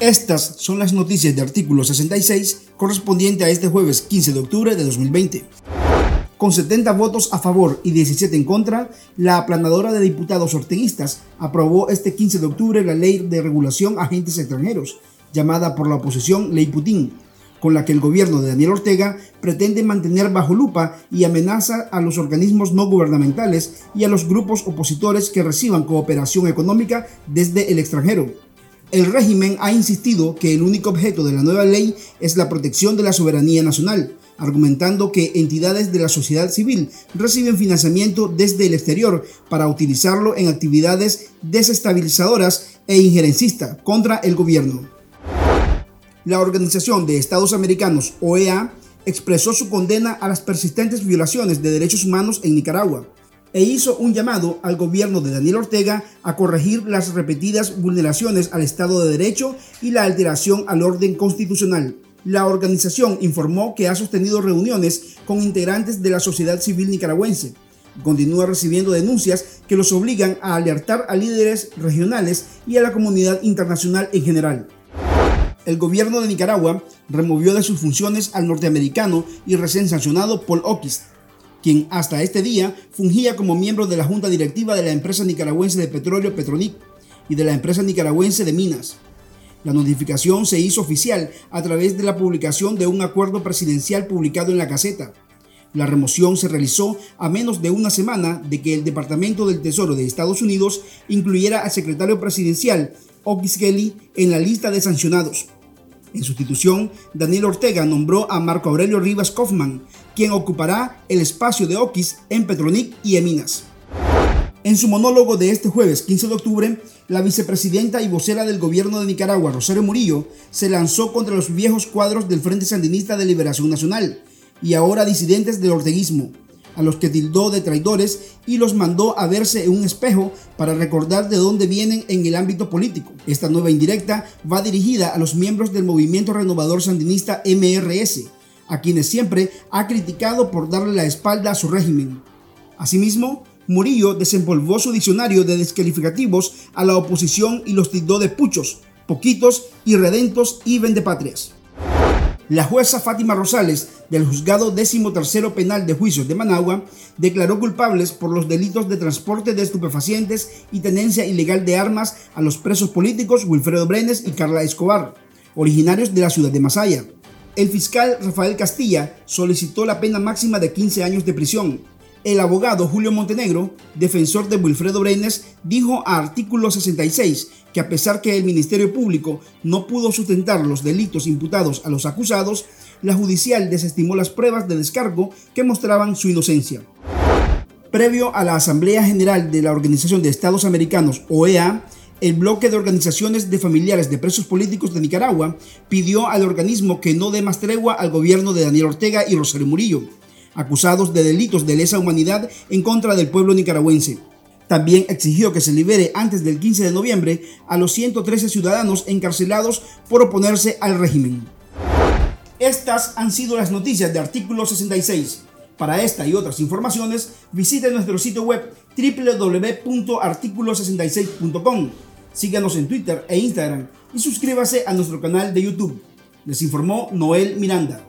Estas son las noticias de artículo 66 correspondiente a este jueves 15 de octubre de 2020. Con 70 votos a favor y 17 en contra, la aplanadora de diputados orteguistas aprobó este 15 de octubre la ley de regulación a agentes extranjeros, llamada por la oposición Ley Putin, con la que el gobierno de Daniel Ortega pretende mantener bajo lupa y amenaza a los organismos no gubernamentales y a los grupos opositores que reciban cooperación económica desde el extranjero. El régimen ha insistido que el único objeto de la nueva ley es la protección de la soberanía nacional, argumentando que entidades de la sociedad civil reciben financiamiento desde el exterior para utilizarlo en actividades desestabilizadoras e injerencistas contra el gobierno. La Organización de Estados Americanos, OEA, expresó su condena a las persistentes violaciones de derechos humanos en Nicaragua e hizo un llamado al gobierno de Daniel Ortega a corregir las repetidas vulneraciones al Estado de Derecho y la alteración al orden constitucional. La organización informó que ha sostenido reuniones con integrantes de la sociedad civil nicaragüense. Continúa recibiendo denuncias que los obligan a alertar a líderes regionales y a la comunidad internacional en general el gobierno de Nicaragua removió de sus funciones al norteamericano y recién sancionado Paul Oquist, quien hasta este día fungía como miembro de la junta directiva de la empresa nicaragüense de petróleo Petronic y de la empresa nicaragüense de minas. La notificación se hizo oficial a través de la publicación de un acuerdo presidencial publicado en la caseta. La remoción se realizó a menos de una semana de que el Departamento del Tesoro de Estados Unidos incluyera al secretario presidencial Oquist Kelly en la lista de sancionados. En sustitución, Daniel Ortega nombró a Marco Aurelio Rivas Kaufman, quien ocupará el espacio de Oquis en Petronic y Eminas. En su monólogo de este jueves 15 de octubre, la vicepresidenta y vocera del gobierno de Nicaragua, Rosario Murillo, se lanzó contra los viejos cuadros del Frente Sandinista de Liberación Nacional y ahora disidentes del orteguismo, a los que tildó de traidores y los mandó a verse en un espejo para recordar de dónde vienen en el ámbito político. Esta nueva indirecta va dirigida a los miembros del movimiento renovador sandinista MRS, a quienes siempre ha criticado por darle la espalda a su régimen. Asimismo, Murillo desempolvó su diccionario de descalificativos a la oposición y los tildó de puchos, poquitos, irredentos y vendepatrias. La jueza Fátima Rosales del Juzgado Décimo Tercero Penal de Juicios de Managua declaró culpables por los delitos de transporte de estupefacientes y tenencia ilegal de armas a los presos políticos Wilfredo Brenes y Carla Escobar, originarios de la ciudad de Masaya. El fiscal Rafael Castilla solicitó la pena máxima de 15 años de prisión, el abogado Julio Montenegro, defensor de Wilfredo Brenes, dijo a artículo 66 que a pesar que el Ministerio Público no pudo sustentar los delitos imputados a los acusados, la judicial desestimó las pruebas de descargo que mostraban su inocencia. Previo a la Asamblea General de la Organización de Estados Americanos, OEA, el bloque de organizaciones de familiares de presos políticos de Nicaragua pidió al organismo que no dé más tregua al gobierno de Daniel Ortega y Rosario Murillo acusados de delitos de lesa humanidad en contra del pueblo nicaragüense. También exigió que se libere antes del 15 de noviembre a los 113 ciudadanos encarcelados por oponerse al régimen. Estas han sido las noticias de artículo 66. Para esta y otras informaciones, visite nuestro sitio web www.articulo66.com. Síganos en Twitter e Instagram y suscríbase a nuestro canal de YouTube. Les informó Noel Miranda.